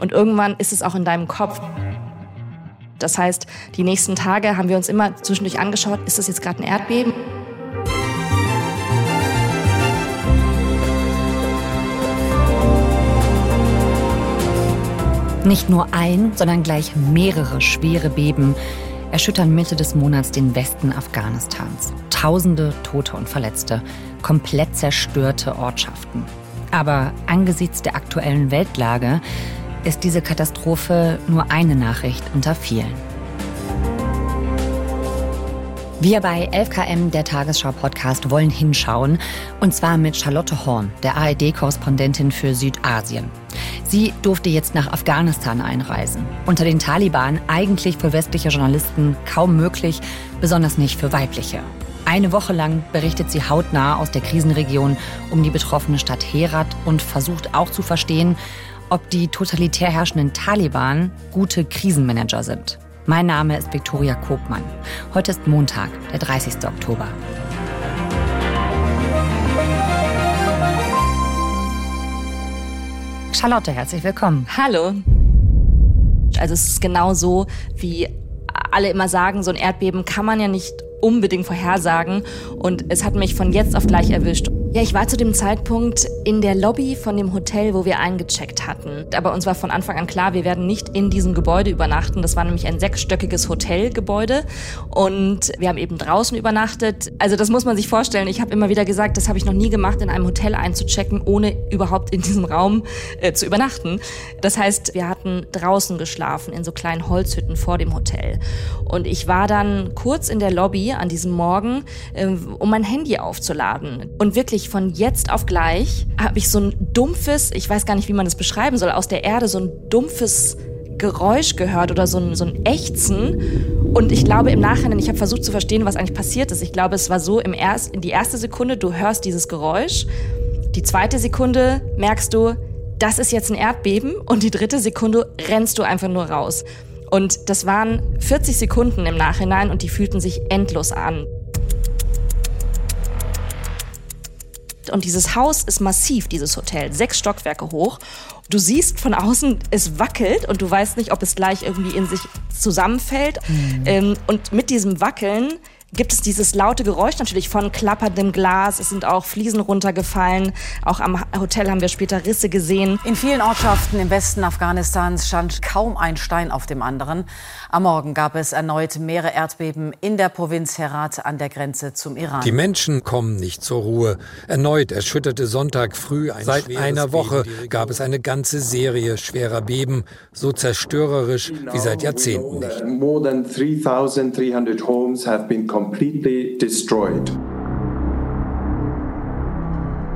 Und irgendwann ist es auch in deinem Kopf. Das heißt, die nächsten Tage haben wir uns immer zwischendurch angeschaut, ist das jetzt gerade ein Erdbeben? Nicht nur ein, sondern gleich mehrere schwere Beben erschüttern Mitte des Monats den Westen Afghanistans. Tausende Tote und Verletzte, komplett zerstörte Ortschaften. Aber angesichts der aktuellen Weltlage ist diese Katastrophe nur eine Nachricht unter vielen. Wir bei 11KM, der Tagesschau-Podcast, wollen hinschauen. Und zwar mit Charlotte Horn, der ARD-Korrespondentin für Südasien. Sie durfte jetzt nach Afghanistan einreisen. Unter den Taliban eigentlich für westliche Journalisten kaum möglich, besonders nicht für weibliche. Eine Woche lang berichtet sie hautnah aus der Krisenregion um die betroffene Stadt Herat und versucht auch zu verstehen, ob die totalitär herrschenden Taliban gute Krisenmanager sind. Mein Name ist Viktoria Kobmann. Heute ist Montag, der 30. Oktober. Charlotte, herzlich willkommen. Hallo. Also es ist genau so, wie alle immer sagen, so ein Erdbeben kann man ja nicht unbedingt vorhersagen. Und es hat mich von jetzt auf gleich erwischt. Ja, ich war zu dem Zeitpunkt in der Lobby von dem Hotel, wo wir eingecheckt hatten. Aber uns war von Anfang an klar, wir werden nicht in diesem Gebäude übernachten. Das war nämlich ein sechsstöckiges Hotelgebäude. Und wir haben eben draußen übernachtet. Also das muss man sich vorstellen. Ich habe immer wieder gesagt, das habe ich noch nie gemacht, in einem Hotel einzuchecken, ohne überhaupt in diesem Raum äh, zu übernachten. Das heißt, wir hatten draußen geschlafen, in so kleinen Holzhütten vor dem Hotel. Und ich war dann kurz in der Lobby an diesem Morgen, äh, um mein Handy aufzuladen. Und wirklich wirklich von jetzt auf gleich habe ich so ein dumpfes, ich weiß gar nicht, wie man das beschreiben soll, aus der Erde so ein dumpfes Geräusch gehört oder so ein, so ein Ächzen. Und ich glaube im Nachhinein, ich habe versucht zu verstehen, was eigentlich passiert ist. Ich glaube, es war so im erst, in die erste Sekunde, du hörst dieses Geräusch. Die zweite Sekunde merkst du, das ist jetzt ein Erdbeben. Und die dritte Sekunde rennst du einfach nur raus. Und das waren 40 Sekunden im Nachhinein und die fühlten sich endlos an. Und dieses Haus ist massiv, dieses Hotel, sechs Stockwerke hoch. Du siehst von außen, es wackelt und du weißt nicht, ob es gleich irgendwie in sich zusammenfällt. Mhm. Ähm, und mit diesem Wackeln gibt es dieses laute Geräusch natürlich von klapperndem Glas. Es sind auch Fliesen runtergefallen. Auch am Hotel haben wir später Risse gesehen. In vielen Ortschaften im Westen Afghanistans stand kaum ein Stein auf dem anderen. Am Morgen gab es erneut mehrere Erdbeben in der Provinz Herat an der Grenze zum Iran. Die Menschen kommen nicht zur Ruhe. Erneut erschütterte Sonntag früh ein Seit einer Woche gab es eine ganze Serie schwerer Beben, so zerstörerisch wie seit Jahrzehnten nicht. More than 3,300 homes have been completely destroyed.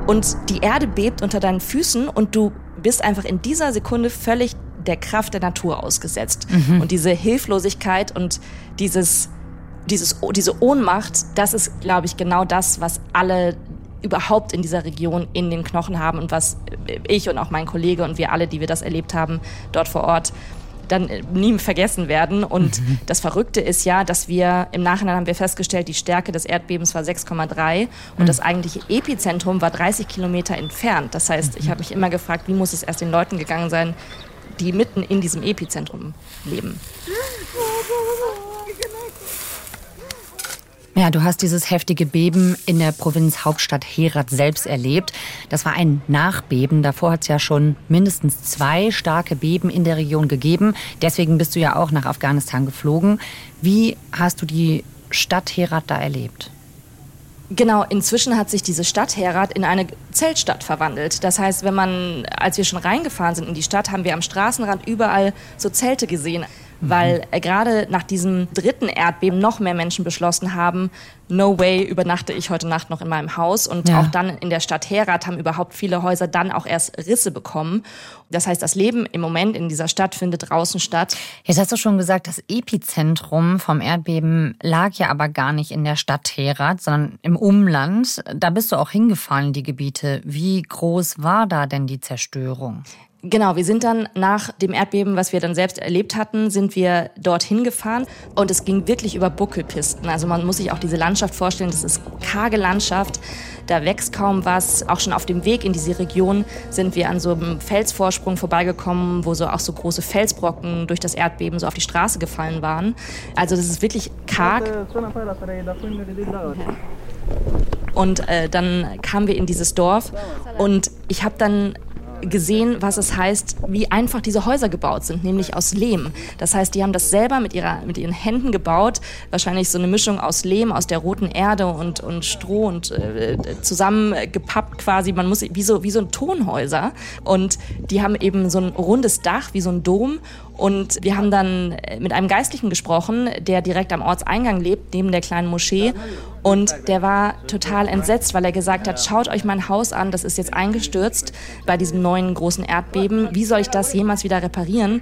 Und die Erde bebt unter deinen Füßen und du bist einfach in dieser Sekunde völlig der Kraft der Natur ausgesetzt. Mhm. Und diese Hilflosigkeit und dieses, dieses, diese Ohnmacht, das ist, glaube ich, genau das, was alle überhaupt in dieser Region in den Knochen haben und was ich und auch mein Kollege und wir alle, die wir das erlebt haben, dort vor Ort dann äh, nie vergessen werden. Und mhm. das Verrückte ist ja, dass wir im Nachhinein haben wir festgestellt, die Stärke des Erdbebens war 6,3 und mhm. das eigentliche Epizentrum war 30 Kilometer entfernt. Das heißt, ich habe mich immer gefragt, wie muss es erst den Leuten gegangen sein, die mitten in diesem Epizentrum leben. Ja, du hast dieses heftige Beben in der Provinzhauptstadt Herat selbst erlebt. Das war ein Nachbeben. Davor hat es ja schon mindestens zwei starke Beben in der Region gegeben. Deswegen bist du ja auch nach Afghanistan geflogen. Wie hast du die Stadt Herat da erlebt? Genau, inzwischen hat sich diese Stadt Herat in eine Zeltstadt verwandelt. Das heißt, wenn man, als wir schon reingefahren sind in die Stadt, haben wir am Straßenrand überall so Zelte gesehen weil äh, gerade nach diesem dritten Erdbeben noch mehr Menschen beschlossen haben, no way übernachte ich heute Nacht noch in meinem Haus. Und ja. auch dann in der Stadt Herat haben überhaupt viele Häuser dann auch erst Risse bekommen. Das heißt, das Leben im Moment in dieser Stadt findet draußen statt. Jetzt hast du schon gesagt, das Epizentrum vom Erdbeben lag ja aber gar nicht in der Stadt Herat, sondern im Umland. Da bist du auch hingefahren, die Gebiete. Wie groß war da denn die Zerstörung? Genau, wir sind dann nach dem Erdbeben, was wir dann selbst erlebt hatten, sind wir dorthin gefahren und es ging wirklich über Buckelpisten. Also man muss sich auch diese Landschaft vorstellen, das ist karge Landschaft. Da wächst kaum was. Auch schon auf dem Weg in diese Region sind wir an so einem Felsvorsprung vorbeigekommen, wo so auch so große Felsbrocken durch das Erdbeben so auf die Straße gefallen waren. Also das ist wirklich karg. Und äh, dann kamen wir in dieses Dorf und ich habe dann gesehen, was es heißt, wie einfach diese Häuser gebaut sind, nämlich aus Lehm. Das heißt, die haben das selber mit, ihrer, mit ihren Händen gebaut, wahrscheinlich so eine Mischung aus Lehm, aus der roten Erde und, und Stroh und äh, zusammengepappt quasi. Man muss wie so, wie so ein Tonhäuser. Und die haben eben so ein rundes Dach, wie so ein Dom und wir haben dann mit einem Geistlichen gesprochen, der direkt am Ortseingang lebt, neben der kleinen Moschee. Und der war total entsetzt, weil er gesagt hat, schaut euch mein Haus an, das ist jetzt eingestürzt bei diesem neuen großen Erdbeben. Wie soll ich das jemals wieder reparieren?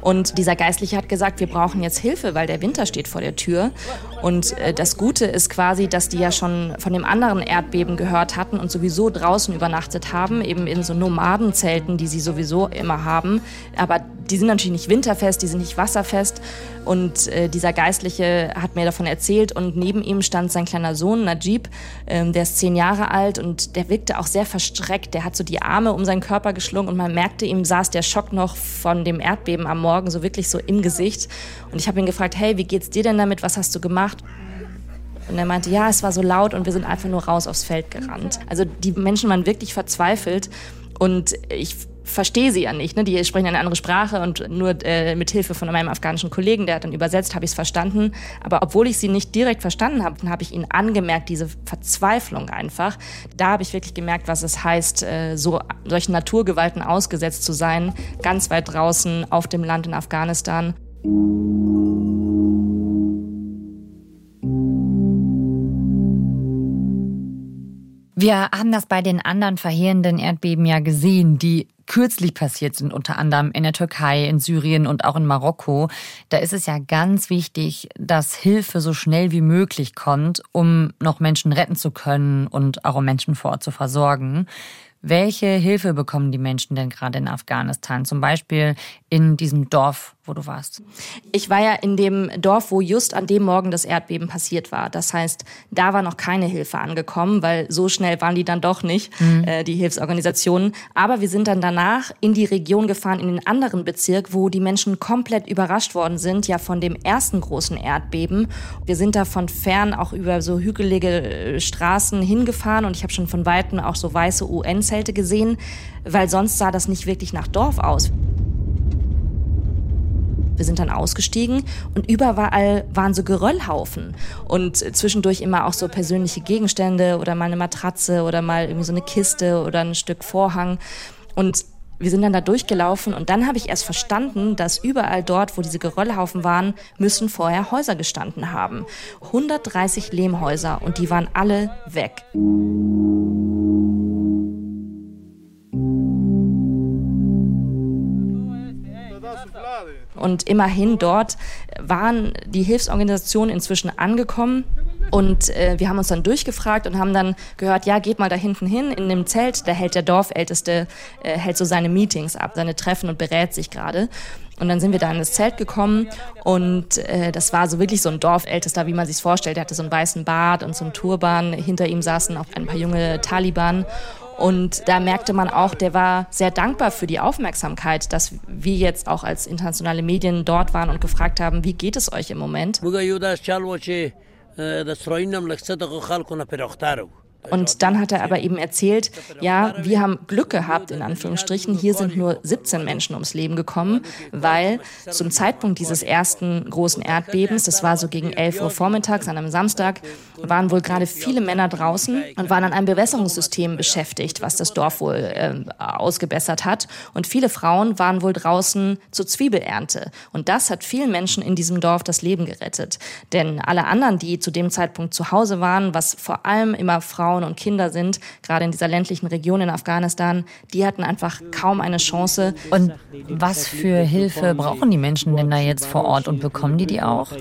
Und dieser Geistliche hat gesagt, wir brauchen jetzt Hilfe, weil der Winter steht vor der Tür. Und äh, das Gute ist quasi, dass die ja schon von dem anderen Erdbeben gehört hatten und sowieso draußen übernachtet haben, eben in so Nomadenzelten, die sie sowieso immer haben. Aber die sind natürlich nicht winterfest, die sind nicht wasserfest. Und äh, dieser Geistliche hat mir davon erzählt und neben ihm stand sein kleiner Sohn Najib, ähm, der ist zehn Jahre alt und der wirkte auch sehr verstreckt. Der hat so die Arme um seinen Körper geschlungen und man merkte, ihm saß der Schock noch von dem Erdbeben am Morgen so wirklich so im Gesicht. Und ich habe ihn gefragt, hey, wie geht's dir denn damit? Was hast du gemacht? Und er meinte, ja, es war so laut und wir sind einfach nur raus aufs Feld gerannt. Also die Menschen waren wirklich verzweifelt und ich verstehe sie ja nicht. Ne? Die sprechen eine andere Sprache und nur äh, mit Hilfe von meinem afghanischen Kollegen, der hat dann übersetzt, habe ich es verstanden. Aber obwohl ich sie nicht direkt verstanden habe, habe ich ihnen angemerkt, diese Verzweiflung einfach. Da habe ich wirklich gemerkt, was es heißt, äh, so solchen Naturgewalten ausgesetzt zu sein, ganz weit draußen auf dem Land in Afghanistan. Wir haben das bei den anderen verheerenden Erdbeben ja gesehen, die kürzlich passiert sind, unter anderem in der Türkei, in Syrien und auch in Marokko. Da ist es ja ganz wichtig, dass Hilfe so schnell wie möglich kommt, um noch Menschen retten zu können und auch um Menschen vor Ort zu versorgen. Welche Hilfe bekommen die Menschen denn gerade in Afghanistan? Zum Beispiel in diesem Dorf, wo du warst. Ich war ja in dem Dorf, wo just an dem Morgen das Erdbeben passiert war. Das heißt, da war noch keine Hilfe angekommen, weil so schnell waren die dann doch nicht, mhm. äh, die Hilfsorganisationen. Aber wir sind dann danach in die Region gefahren, in den anderen Bezirk, wo die Menschen komplett überrascht worden sind, ja von dem ersten großen Erdbeben. Wir sind da von fern auch über so hügelige äh, Straßen hingefahren und ich habe schon von Weitem auch so weiße UN-Zelte Zelte gesehen, weil sonst sah das nicht wirklich nach Dorf aus. Wir sind dann ausgestiegen und überall waren so Geröllhaufen und zwischendurch immer auch so persönliche Gegenstände oder mal eine Matratze oder mal irgendwie so eine Kiste oder ein Stück Vorhang. Und wir sind dann da durchgelaufen und dann habe ich erst verstanden, dass überall dort, wo diese Geröllhaufen waren, müssen vorher Häuser gestanden haben. 130 Lehmhäuser und die waren alle weg. Und immerhin dort waren die Hilfsorganisationen inzwischen angekommen. Und äh, wir haben uns dann durchgefragt und haben dann gehört, ja, geht mal da hinten hin in dem Zelt, da hält der Dorfälteste, äh, hält so seine Meetings ab, seine Treffen und berät sich gerade. Und dann sind wir da in das Zelt gekommen und äh, das war so wirklich so ein Dorfältester, wie man sich vorstellt. Er hatte so einen weißen Bart und so einen Turban. Hinter ihm saßen auch ein paar junge Taliban. Und da merkte man auch, der war sehr dankbar für die Aufmerksamkeit, dass wir jetzt auch als internationale Medien dort waren und gefragt haben, wie geht es euch im Moment? Und dann hat er aber eben erzählt, ja, wir haben Glück gehabt, in Anführungsstrichen. Hier sind nur 17 Menschen ums Leben gekommen, weil zum Zeitpunkt dieses ersten großen Erdbebens, das war so gegen 11 Uhr vormittags an einem Samstag, waren wohl gerade viele Männer draußen und waren an einem Bewässerungssystem beschäftigt, was das Dorf wohl äh, ausgebessert hat. Und viele Frauen waren wohl draußen zur Zwiebelernte. Und das hat vielen Menschen in diesem Dorf das Leben gerettet. Denn alle anderen, die zu dem Zeitpunkt zu Hause waren, was vor allem immer Frauen Frauen und Kinder sind, gerade in dieser ländlichen Region in Afghanistan, die hatten einfach kaum eine Chance. Und was für Hilfe brauchen die Menschen denn da jetzt vor Ort und bekommen die die auch?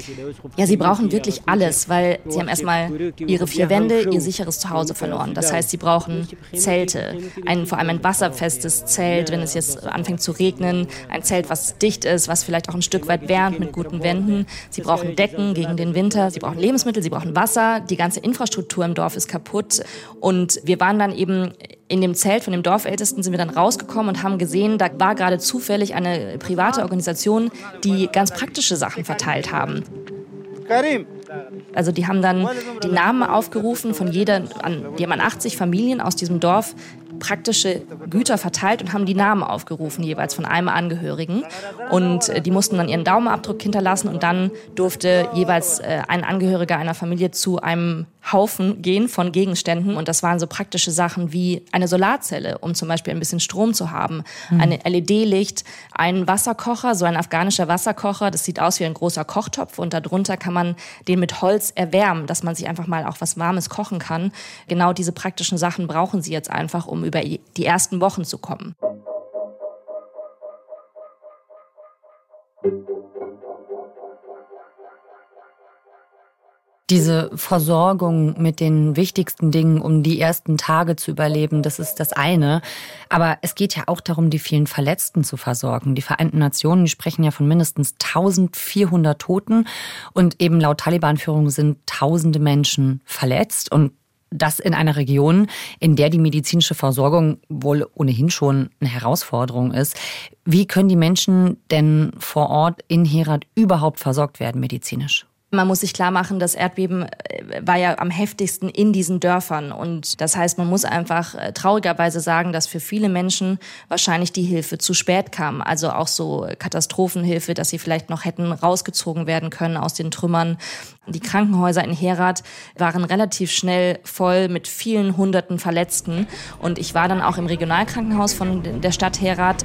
Ja, sie brauchen wirklich alles, weil sie haben erstmal ihre vier Wände, ihr sicheres Zuhause verloren. Das heißt, sie brauchen Zelte, ein, vor allem ein wasserfestes Zelt, wenn es jetzt anfängt zu regnen, ein Zelt, was dicht ist, was vielleicht auch ein Stück weit wärmt mit guten Wänden. Sie brauchen Decken gegen den Winter, sie brauchen Lebensmittel, sie brauchen Wasser, die ganze Infrastruktur im Dorf ist kaputt. Und wir waren dann eben in dem Zelt von dem Dorfältesten sind wir dann rausgekommen und haben gesehen, da war gerade zufällig eine private Organisation, die ganz praktische Sachen verteilt haben. Also die haben dann die Namen aufgerufen von jeder, die haben an 80 Familien aus diesem Dorf praktische Güter verteilt und haben die Namen aufgerufen, jeweils von einem Angehörigen. Und äh, die mussten dann ihren Daumenabdruck hinterlassen und dann durfte jeweils äh, ein Angehöriger einer Familie zu einem Haufen gehen von Gegenständen. Und das waren so praktische Sachen wie eine Solarzelle, um zum Beispiel ein bisschen Strom zu haben, mhm. eine LED-Licht, ein Wasserkocher, so ein afghanischer Wasserkocher. Das sieht aus wie ein großer Kochtopf und darunter kann man den mit Holz erwärmen, dass man sich einfach mal auch was Warmes kochen kann. Genau diese praktischen Sachen brauchen sie jetzt einfach, um über die ersten Wochen zu kommen. Diese Versorgung mit den wichtigsten Dingen, um die ersten Tage zu überleben, das ist das eine. Aber es geht ja auch darum, die vielen Verletzten zu versorgen. Die Vereinten Nationen, die sprechen ja von mindestens 1400 Toten und eben laut Taliban-Führung sind tausende Menschen verletzt und das in einer Region, in der die medizinische Versorgung wohl ohnehin schon eine Herausforderung ist. Wie können die Menschen denn vor Ort in Herat überhaupt versorgt werden medizinisch? Man muss sich klar machen, das Erdbeben äh, war ja am heftigsten in diesen Dörfern. Und das heißt, man muss einfach äh, traurigerweise sagen, dass für viele Menschen wahrscheinlich die Hilfe zu spät kam. Also auch so Katastrophenhilfe, dass sie vielleicht noch hätten rausgezogen werden können aus den Trümmern. Die Krankenhäuser in Herat waren relativ schnell voll mit vielen hunderten Verletzten. Und ich war dann auch im Regionalkrankenhaus von der Stadt Herat.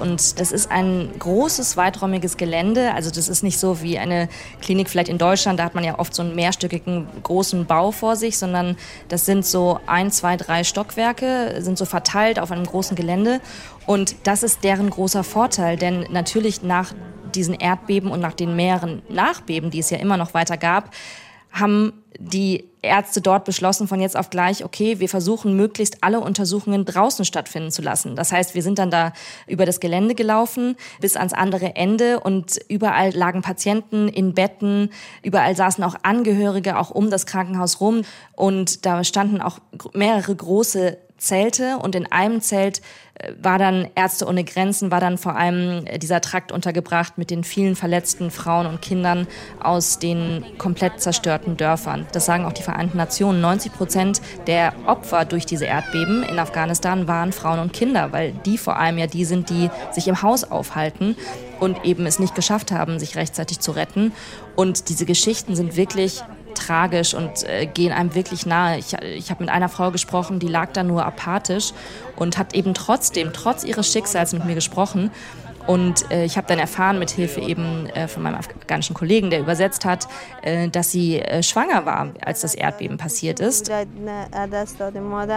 Und das ist ein großes, weiträumiges Gelände. Also das ist nicht so wie eine Klinik vielleicht in Deutschland. Da hat man ja oft so einen mehrstöckigen großen Bau vor sich, sondern das sind so ein, zwei, drei Stockwerke, sind so verteilt auf einem großen Gelände. Und das ist deren großer Vorteil, denn natürlich nach diesen Erdbeben und nach den mehreren Nachbeben, die es ja immer noch weiter gab, haben die Ärzte dort beschlossen von jetzt auf gleich, okay, wir versuchen möglichst alle Untersuchungen draußen stattfinden zu lassen. Das heißt, wir sind dann da über das Gelände gelaufen bis ans andere Ende und überall lagen Patienten in Betten, überall saßen auch Angehörige auch um das Krankenhaus rum und da standen auch mehrere große Zelte und in einem Zelt äh, war dann Ärzte ohne Grenzen, war dann vor allem äh, dieser Trakt untergebracht mit den vielen verletzten Frauen und Kindern aus den komplett zerstörten Dörfern. Das sagen auch die Vereinten Nationen. 90 Prozent der Opfer durch diese Erdbeben in Afghanistan waren Frauen und Kinder, weil die vor allem ja die sind, die sich im Haus aufhalten und eben es nicht geschafft haben, sich rechtzeitig zu retten. Und diese Geschichten sind wirklich tragisch und äh, gehen einem wirklich nahe. Ich, ich habe mit einer Frau gesprochen, die lag da nur apathisch und hat eben trotzdem, trotz ihres Schicksals mit mir gesprochen und äh, ich habe dann erfahren, mit Hilfe eben äh, von meinem afghanischen Kollegen, der übersetzt hat, äh, dass sie äh, schwanger war, als das Erdbeben passiert ist.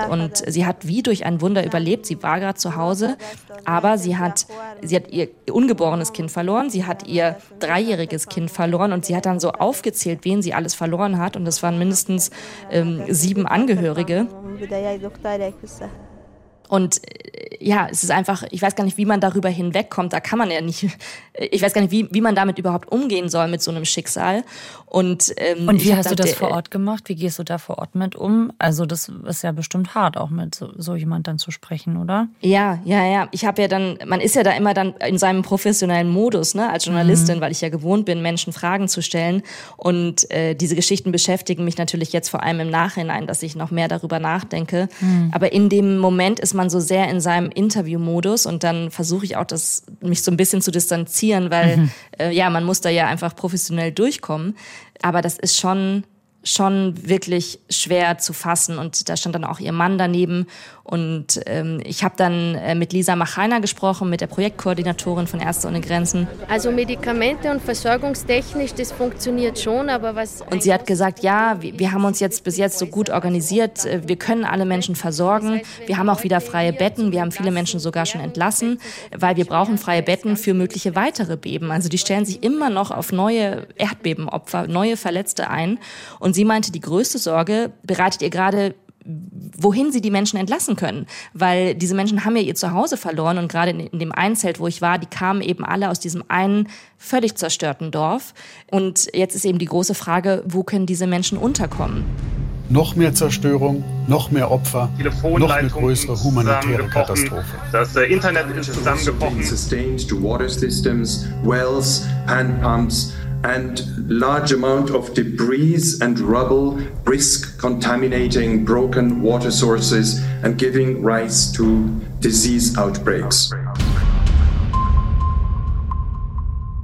Und sie hat wie durch ein Wunder überlebt. Sie war gerade zu Hause, aber sie hat, sie hat ihr ungeborenes Kind verloren, sie hat ihr dreijähriges Kind verloren und sie hat dann so aufgezählt, wen sie alles verloren hat. Und das waren mindestens ähm, sieben Angehörige. Und äh, ja, es ist einfach, ich weiß gar nicht, wie man darüber hinwegkommt. Da kann man ja nicht, ich weiß gar nicht, wie, wie man damit überhaupt umgehen soll mit so einem Schicksal. Und, ähm, und wie hast du das vor Ort gemacht? Wie gehst du da vor Ort mit um? Also das ist ja bestimmt hart, auch mit so, so jemand dann zu sprechen, oder? Ja, ja, ja. Ich habe ja dann, man ist ja da immer dann in seinem professionellen Modus, ne, als Journalistin, mhm. weil ich ja gewohnt bin, Menschen Fragen zu stellen. Und äh, diese Geschichten beschäftigen mich natürlich jetzt vor allem im Nachhinein, dass ich noch mehr darüber nachdenke. Mhm. Aber in dem Moment ist man so sehr in seinem Interview-Modus und dann versuche ich auch, das mich so ein bisschen zu distanzieren, weil mhm. äh, ja, man muss da ja einfach professionell durchkommen. Aber das ist schon schon wirklich schwer zu fassen. Und da stand dann auch ihr Mann daneben. Und ähm, ich habe dann äh, mit Lisa Machainer gesprochen, mit der Projektkoordinatorin von Ärzte ohne Grenzen. Also Medikamente und versorgungstechnisch, das funktioniert schon, aber was... Und sie hat gesagt, ja, wir, wir haben uns jetzt bis jetzt so gut organisiert, äh, wir können alle Menschen versorgen, wir haben auch wieder freie Betten, wir haben viele Menschen sogar schon entlassen, weil wir brauchen freie Betten für mögliche weitere Beben. Also die stellen sich immer noch auf neue Erdbebenopfer, neue Verletzte ein. Und sie meinte, die größte Sorge bereitet ihr gerade wohin sie die Menschen entlassen können. Weil diese Menschen haben ja ihr Zuhause verloren und gerade in, dem einen Zelt, wo ich war, die kamen eben alle aus diesem einen völlig zerstörten Dorf. Und jetzt ist eben die große Frage, wo können diese Menschen unterkommen? Noch mehr Zerstörung, noch mehr Opfer, noch eine größere humanitäre Katastrophe. Das Internet ist zusammengebrochen. Sustained to water systems, wells, handpumps, and large amount of debris and rubble risk contaminating broken water sources and giving rise to disease outbreaks.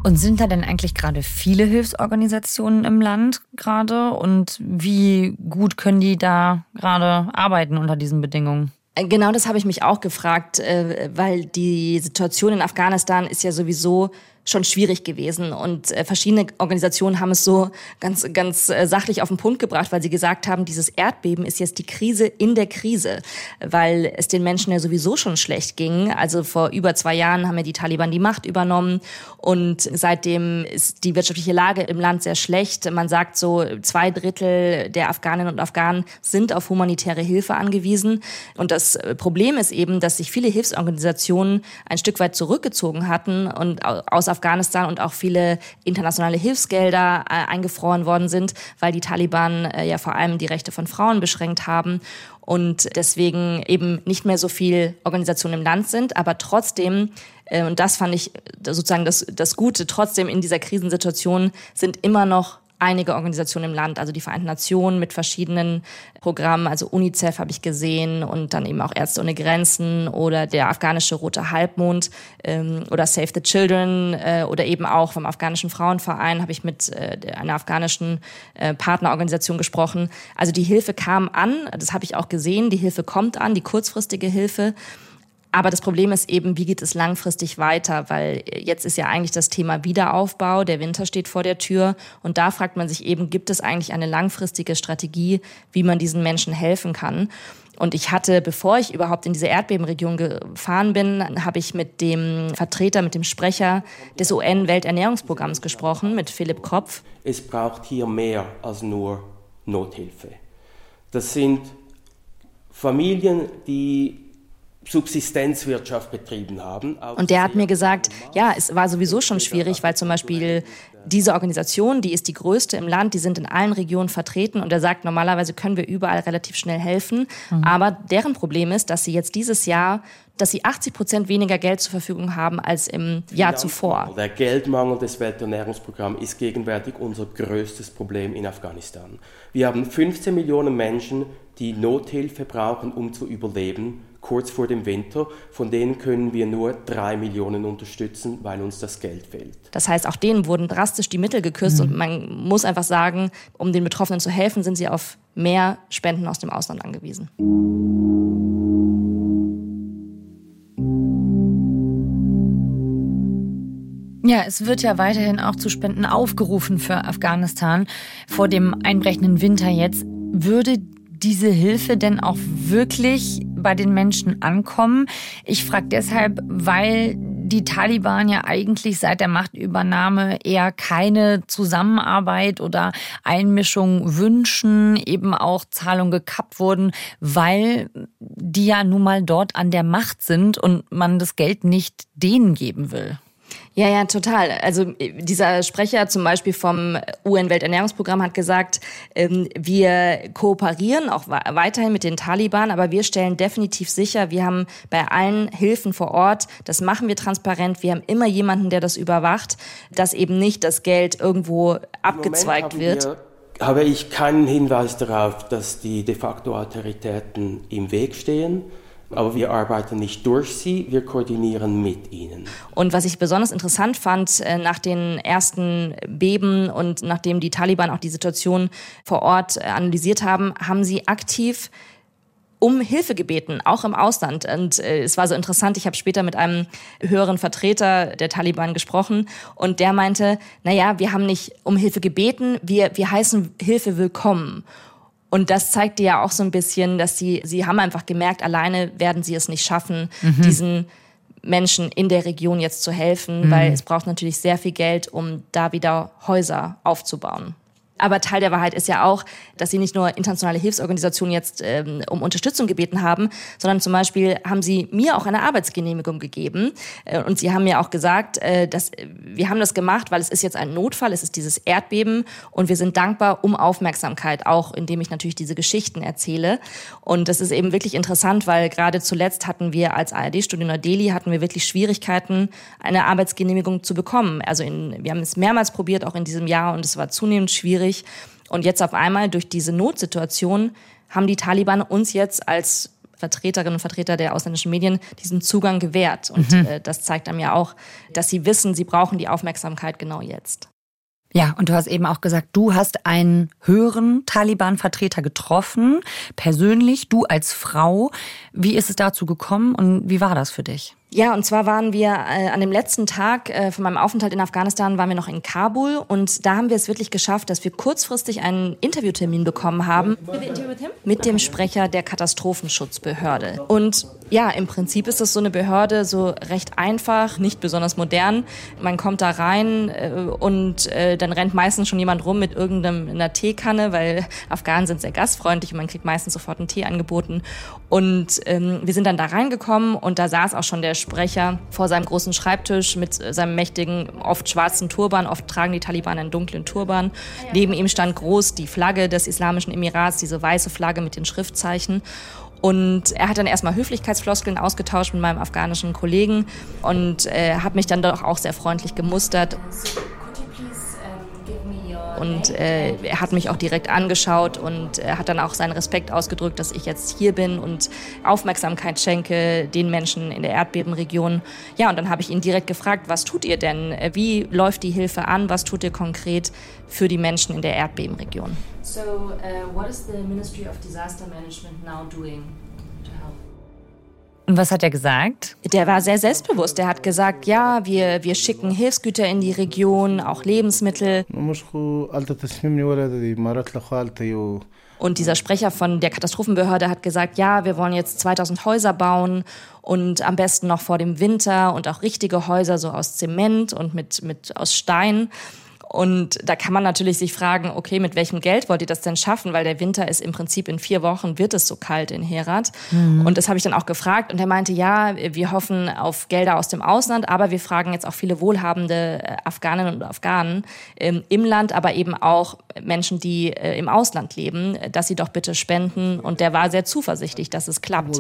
Und sind da denn eigentlich gerade viele Hilfsorganisationen im Land gerade? Und wie gut können die da gerade arbeiten unter diesen Bedingungen? Genau das habe ich mich auch gefragt, äh, weil die Situation in Afghanistan ist ja sowieso schon schwierig gewesen. Und äh, verschiedene Organisationen haben es so ganz, ganz äh, sachlich auf den Punkt gebracht, weil sie gesagt haben, dieses Erdbeben ist jetzt die Krise in der Krise, weil es den Menschen ja sowieso schon schlecht ging. Also vor über zwei Jahren haben ja die Taliban die Macht übernommen und seitdem ist die wirtschaftliche Lage im Land sehr schlecht. Man sagt so, zwei Drittel der Afghaninnen und Afghanen sind auf humanitäre Hilfe angewiesen. Und das äh, Problem ist eben, dass sich viele Hilfsorganisationen ein Stück weit zurückgezogen hatten und aus Afghanistan und auch viele internationale Hilfsgelder äh, eingefroren worden sind, weil die Taliban äh, ja vor allem die Rechte von Frauen beschränkt haben und deswegen eben nicht mehr so viel Organisationen im Land sind, aber trotzdem äh, und das fand ich sozusagen das, das Gute. Trotzdem in dieser Krisensituation sind immer noch einige Organisationen im Land, also die Vereinten Nationen mit verschiedenen Programmen, also UNICEF habe ich gesehen und dann eben auch Ärzte ohne Grenzen oder der afghanische Rote Halbmond ähm, oder Save the Children äh, oder eben auch vom afghanischen Frauenverein habe ich mit äh, einer afghanischen äh, Partnerorganisation gesprochen. Also die Hilfe kam an, das habe ich auch gesehen, die Hilfe kommt an, die kurzfristige Hilfe. Aber das Problem ist eben, wie geht es langfristig weiter? Weil jetzt ist ja eigentlich das Thema Wiederaufbau, der Winter steht vor der Tür und da fragt man sich eben, gibt es eigentlich eine langfristige Strategie, wie man diesen Menschen helfen kann? Und ich hatte, bevor ich überhaupt in diese Erdbebenregion gefahren bin, habe ich mit dem Vertreter, mit dem Sprecher des UN-Welternährungsprogramms gesprochen, mit Philipp Kropf. Es braucht hier mehr als nur Nothilfe. Das sind Familien, die Subsistenzwirtschaft betrieben haben. Und der hat mir gesagt, ja, es war sowieso schon schwierig, weil zum Beispiel diese Organisation, die ist die größte im Land, die sind in allen Regionen vertreten und er sagt, normalerweise können wir überall relativ schnell helfen. Mhm. Aber deren Problem ist, dass sie jetzt dieses Jahr, dass sie 80 Prozent weniger Geld zur Verfügung haben als im Jahr zuvor. Der Geldmangel des Welternährungsprogramms ist gegenwärtig unser größtes Problem in Afghanistan. Wir haben 15 Millionen Menschen, die Nothilfe brauchen, um zu überleben kurz vor dem Winter. Von denen können wir nur drei Millionen unterstützen, weil uns das Geld fehlt. Das heißt, auch denen wurden drastisch die Mittel gekürzt mhm. und man muss einfach sagen, um den Betroffenen zu helfen, sind sie auf mehr Spenden aus dem Ausland angewiesen. Ja, es wird ja weiterhin auch zu Spenden aufgerufen für Afghanistan. Vor dem einbrechenden Winter jetzt. Würde diese Hilfe denn auch wirklich bei den Menschen ankommen? Ich frage deshalb, weil die Taliban ja eigentlich seit der Machtübernahme eher keine Zusammenarbeit oder Einmischung wünschen, eben auch Zahlungen gekappt wurden, weil die ja nun mal dort an der Macht sind und man das Geld nicht denen geben will. Ja, ja, total. Also dieser Sprecher zum Beispiel vom UN-Welternährungsprogramm hat gesagt, ähm, wir kooperieren auch weiterhin mit den Taliban, aber wir stellen definitiv sicher, wir haben bei allen Hilfen vor Ort, das machen wir transparent, wir haben immer jemanden, der das überwacht, dass eben nicht das Geld irgendwo abgezweigt wird. Wir, habe ich keinen Hinweis darauf, dass die de facto Autoritäten im Weg stehen. Aber wir arbeiten nicht durch sie, wir koordinieren mit ihnen. Und was ich besonders interessant fand, äh, nach den ersten Beben und nachdem die Taliban auch die Situation vor Ort äh, analysiert haben, haben sie aktiv um Hilfe gebeten, auch im Ausland. Und äh, es war so interessant, ich habe später mit einem höheren Vertreter der Taliban gesprochen und der meinte, naja, wir haben nicht um Hilfe gebeten, wir, wir heißen Hilfe willkommen. Und das zeigte ja auch so ein bisschen, dass sie, sie haben einfach gemerkt, alleine werden sie es nicht schaffen, mhm. diesen Menschen in der Region jetzt zu helfen, mhm. weil es braucht natürlich sehr viel Geld, um da wieder Häuser aufzubauen. Aber Teil der Wahrheit ist ja auch, dass sie nicht nur internationale Hilfsorganisationen jetzt ähm, um Unterstützung gebeten haben, sondern zum Beispiel haben sie mir auch eine Arbeitsgenehmigung gegeben. Äh, und sie haben mir auch gesagt, äh, dass wir haben das gemacht, weil es ist jetzt ein Notfall, es ist dieses Erdbeben und wir sind dankbar um Aufmerksamkeit, auch indem ich natürlich diese Geschichten erzähle. Und das ist eben wirklich interessant, weil gerade zuletzt hatten wir als ARD-Studio Neu-Delhi hatten wir wirklich Schwierigkeiten, eine Arbeitsgenehmigung zu bekommen. Also in, wir haben es mehrmals probiert, auch in diesem Jahr, und es war zunehmend schwierig schwierig. Und jetzt auf einmal durch diese Notsituation haben die Taliban uns jetzt als Vertreterinnen und Vertreter der ausländischen Medien diesen Zugang gewährt. Und mhm. äh, das zeigt einem ja auch, dass sie wissen, sie brauchen die Aufmerksamkeit genau jetzt. Ja, und du hast eben auch gesagt, du hast einen höheren Taliban-Vertreter getroffen, persönlich, du als Frau. Wie ist es dazu gekommen und wie war das für dich? Ja, und zwar waren wir äh, an dem letzten Tag äh, von meinem Aufenthalt in Afghanistan, waren wir noch in Kabul und da haben wir es wirklich geschafft, dass wir kurzfristig einen Interviewtermin bekommen haben mit dem Sprecher der Katastrophenschutzbehörde. Und ja, im Prinzip ist das so eine Behörde, so recht einfach, nicht besonders modern. Man kommt da rein äh, und äh, dann rennt meistens schon jemand rum mit irgendeiner Teekanne, weil Afghanen sind sehr gastfreundlich und man kriegt meistens sofort einen Tee angeboten. Und ähm, wir sind dann da reingekommen und da saß auch schon der Sprecher vor seinem großen Schreibtisch mit seinem mächtigen, oft schwarzen Turban. Oft tragen die Taliban einen dunklen Turban. Neben ihm stand groß die Flagge des Islamischen Emirats, diese weiße Flagge mit den Schriftzeichen. Und er hat dann erstmal Höflichkeitsfloskeln ausgetauscht mit meinem afghanischen Kollegen und äh, hat mich dann doch auch sehr freundlich gemustert. Und äh, er hat mich auch direkt angeschaut und er hat dann auch seinen Respekt ausgedrückt, dass ich jetzt hier bin und Aufmerksamkeit schenke den Menschen in der Erdbebenregion. Ja, und dann habe ich ihn direkt gefragt, was tut ihr denn? Wie läuft die Hilfe an? Was tut ihr konkret für die Menschen in der Erdbebenregion? So, uh, what is the Ministry of Disaster Management now doing? Und was hat er gesagt? Der war sehr selbstbewusst. Der hat gesagt, ja, wir, wir schicken Hilfsgüter in die Region, auch Lebensmittel. Und dieser Sprecher von der Katastrophenbehörde hat gesagt, ja, wir wollen jetzt 2000 Häuser bauen und am besten noch vor dem Winter und auch richtige Häuser so aus Zement und mit, mit aus Stein. Und da kann man natürlich sich fragen, okay, mit welchem Geld wollt ihr das denn schaffen? Weil der Winter ist im Prinzip in vier Wochen wird es so kalt in Herat. Mhm. Und das habe ich dann auch gefragt. Und er meinte, ja, wir hoffen auf Gelder aus dem Ausland, aber wir fragen jetzt auch viele wohlhabende äh, Afghaninnen und Afghanen ähm, im Land, aber eben auch Menschen, die äh, im Ausland leben, dass sie doch bitte spenden. Und der war sehr zuversichtlich, dass es klappt.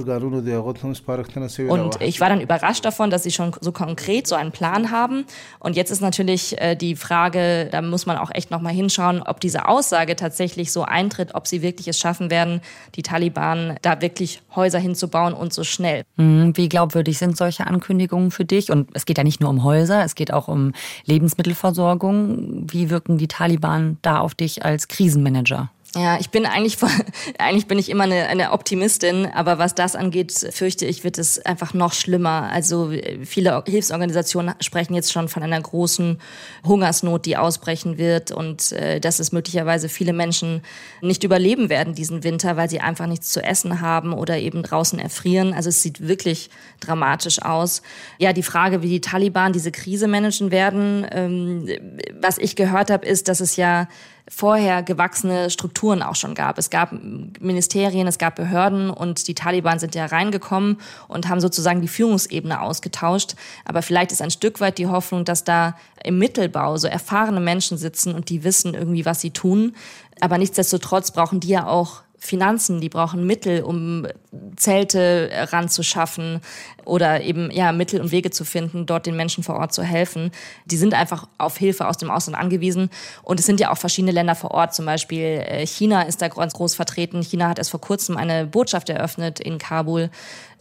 Und ich war dann überrascht davon, dass sie schon so konkret so einen Plan haben. Und jetzt ist natürlich äh, die Frage, da muss man auch echt nochmal hinschauen, ob diese Aussage tatsächlich so eintritt, ob sie wirklich es schaffen werden, die Taliban da wirklich Häuser hinzubauen und so schnell. Mhm, wie glaubwürdig sind solche Ankündigungen für dich? Und es geht ja nicht nur um Häuser, es geht auch um Lebensmittelversorgung. Wie wirken die Taliban da auf dich als Krisenmanager? Ja, ich bin eigentlich, eigentlich bin ich immer eine, eine Optimistin, aber was das angeht, fürchte ich, wird es einfach noch schlimmer. Also viele Hilfsorganisationen sprechen jetzt schon von einer großen Hungersnot, die ausbrechen wird und äh, dass es möglicherweise viele Menschen nicht überleben werden diesen Winter, weil sie einfach nichts zu essen haben oder eben draußen erfrieren. Also es sieht wirklich dramatisch aus. Ja, die Frage, wie die Taliban diese Krise managen werden, ähm, was ich gehört habe, ist, dass es ja vorher gewachsene Strukturen auch schon gab. Es gab Ministerien, es gab Behörden und die Taliban sind ja reingekommen und haben sozusagen die Führungsebene ausgetauscht. Aber vielleicht ist ein Stück weit die Hoffnung, dass da im Mittelbau so erfahrene Menschen sitzen und die wissen irgendwie, was sie tun. Aber nichtsdestotrotz brauchen die ja auch Finanzen, die brauchen Mittel, um Zelte ranzuschaffen oder eben ja Mittel und Wege zu finden, dort den Menschen vor Ort zu helfen. Die sind einfach auf Hilfe aus dem Ausland angewiesen und es sind ja auch verschiedene Länder vor Ort. Zum Beispiel äh, China ist da ganz groß vertreten. China hat erst vor kurzem eine Botschaft eröffnet in Kabul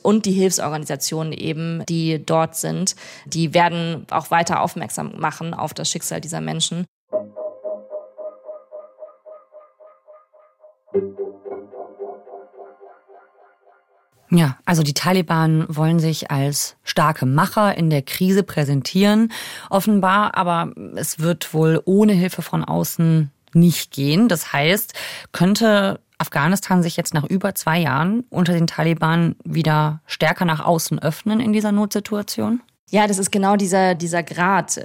und die Hilfsorganisationen eben, die dort sind, die werden auch weiter aufmerksam machen auf das Schicksal dieser Menschen. Ja, also die Taliban wollen sich als starke Macher in der Krise präsentieren, offenbar, aber es wird wohl ohne Hilfe von außen nicht gehen. Das heißt, könnte Afghanistan sich jetzt nach über zwei Jahren unter den Taliban wieder stärker nach außen öffnen in dieser Notsituation? Ja, das ist genau dieser, dieser Grad.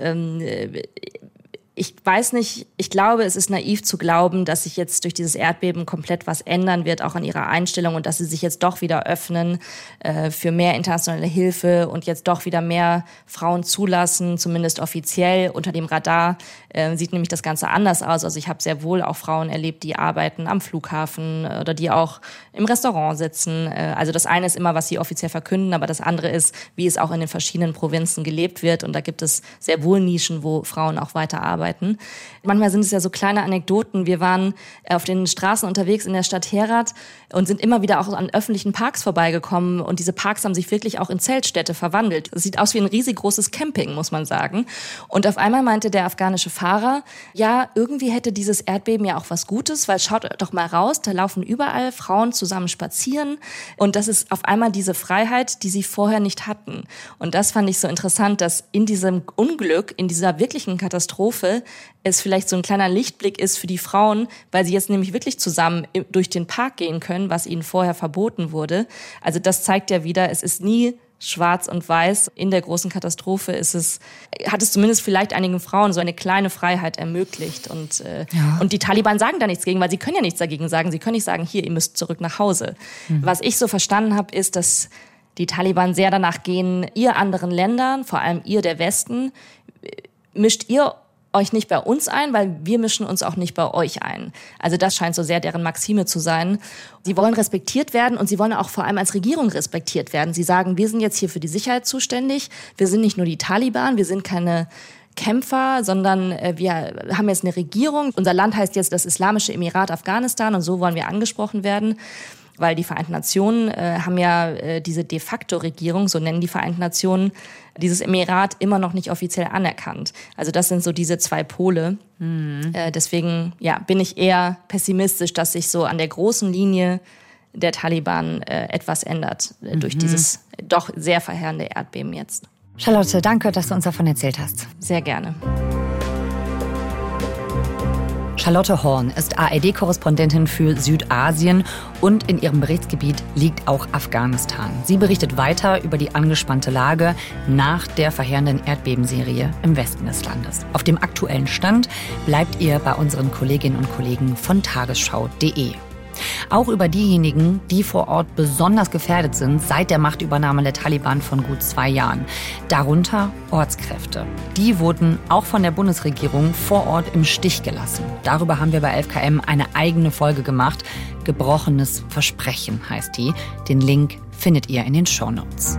Ich weiß nicht, ich glaube, es ist naiv zu glauben, dass sich jetzt durch dieses Erdbeben komplett was ändern wird, auch an ihrer Einstellung und dass sie sich jetzt doch wieder öffnen äh, für mehr internationale Hilfe und jetzt doch wieder mehr Frauen zulassen, zumindest offiziell unter dem Radar. Äh, sieht nämlich das Ganze anders aus. Also ich habe sehr wohl auch Frauen erlebt, die arbeiten am Flughafen oder die auch im Restaurant sitzen. Äh, also das eine ist immer, was sie offiziell verkünden, aber das andere ist, wie es auch in den verschiedenen Provinzen gelebt wird. Und da gibt es sehr wohl Nischen, wo Frauen auch weiter arbeiten arbeiten. Manchmal sind es ja so kleine Anekdoten. Wir waren äh, auf den Straßen unterwegs in der Stadt Herat und sind immer wieder auch an öffentlichen Parks vorbeigekommen. Und diese Parks haben sich wirklich auch in Zeltstädte verwandelt. Es sieht aus wie ein riesig großes Camping, muss man sagen. Und auf einmal meinte der afghanische Fahrer, ja, irgendwie hätte dieses Erdbeben ja auch was Gutes, weil schaut doch mal raus, da laufen überall Frauen zusammen spazieren. Und das ist auf einmal diese Freiheit, die sie vorher nicht hatten. Und das fand ich so interessant, dass in diesem Unglück, in dieser wirklichen Katastrophe, es vielleicht so ein kleiner Lichtblick ist für die Frauen, weil sie jetzt nämlich wirklich zusammen durch den Park gehen können, was ihnen vorher verboten wurde. Also das zeigt ja wieder, es ist nie schwarz und weiß. In der großen Katastrophe ist es, hat es zumindest vielleicht einigen Frauen so eine kleine Freiheit ermöglicht. Und, äh, ja. und die Taliban sagen da nichts gegen, weil sie können ja nichts dagegen sagen. Sie können nicht sagen, hier, ihr müsst zurück nach Hause. Mhm. Was ich so verstanden habe, ist, dass die Taliban sehr danach gehen, ihr anderen Ländern, vor allem ihr der Westen, mischt ihr euch nicht bei uns ein, weil wir mischen uns auch nicht bei euch ein. Also das scheint so sehr deren Maxime zu sein. Sie wollen respektiert werden und sie wollen auch vor allem als Regierung respektiert werden. Sie sagen, wir sind jetzt hier für die Sicherheit zuständig. Wir sind nicht nur die Taliban, wir sind keine Kämpfer, sondern äh, wir haben jetzt eine Regierung. Unser Land heißt jetzt das Islamische Emirat Afghanistan und so wollen wir angesprochen werden weil die Vereinten Nationen äh, haben ja äh, diese de facto Regierung, so nennen die Vereinten Nationen, dieses Emirat immer noch nicht offiziell anerkannt. Also das sind so diese zwei Pole. Mhm. Äh, deswegen ja, bin ich eher pessimistisch, dass sich so an der großen Linie der Taliban äh, etwas ändert äh, durch mhm. dieses doch sehr verheerende Erdbeben jetzt. Charlotte, danke, dass du uns davon erzählt hast. Sehr gerne. Charlotte Horn ist ARD-Korrespondentin für Südasien und in ihrem Berichtsgebiet liegt auch Afghanistan. Sie berichtet weiter über die angespannte Lage nach der verheerenden Erdbebenserie im Westen des Landes. Auf dem aktuellen Stand bleibt ihr bei unseren Kolleginnen und Kollegen von tagesschau.de. Auch über diejenigen, die vor Ort besonders gefährdet sind seit der Machtübernahme der Taliban von gut zwei Jahren. Darunter Ortskräfte. Die wurden auch von der Bundesregierung vor Ort im Stich gelassen. Darüber haben wir bei 11KM eine eigene Folge gemacht. Gebrochenes Versprechen heißt die. Den Link findet ihr in den Shownotes.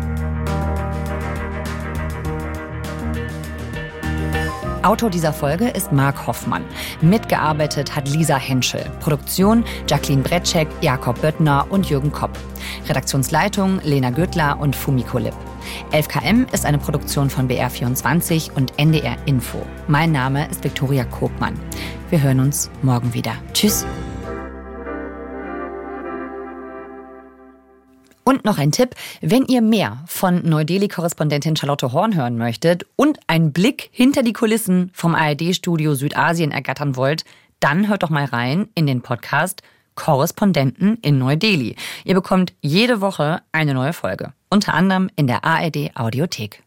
Autor dieser Folge ist Marc Hoffmann. Mitgearbeitet hat Lisa Henschel. Produktion Jacqueline Bretschek, Jakob Böttner und Jürgen Kopp. Redaktionsleitung Lena Göttler und Fumiko Lipp. 11KM ist eine Produktion von BR24 und NDR Info. Mein Name ist Viktoria Kobmann. Wir hören uns morgen wieder. Tschüss. Und noch ein Tipp, wenn ihr mehr von Neu-Delhi-Korrespondentin Charlotte Horn hören möchtet und einen Blick hinter die Kulissen vom ARD-Studio Südasien ergattern wollt, dann hört doch mal rein in den Podcast Korrespondenten in Neu-Delhi. Ihr bekommt jede Woche eine neue Folge, unter anderem in der ARD Audiothek.